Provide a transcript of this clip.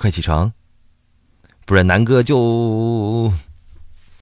快起床。不然南哥就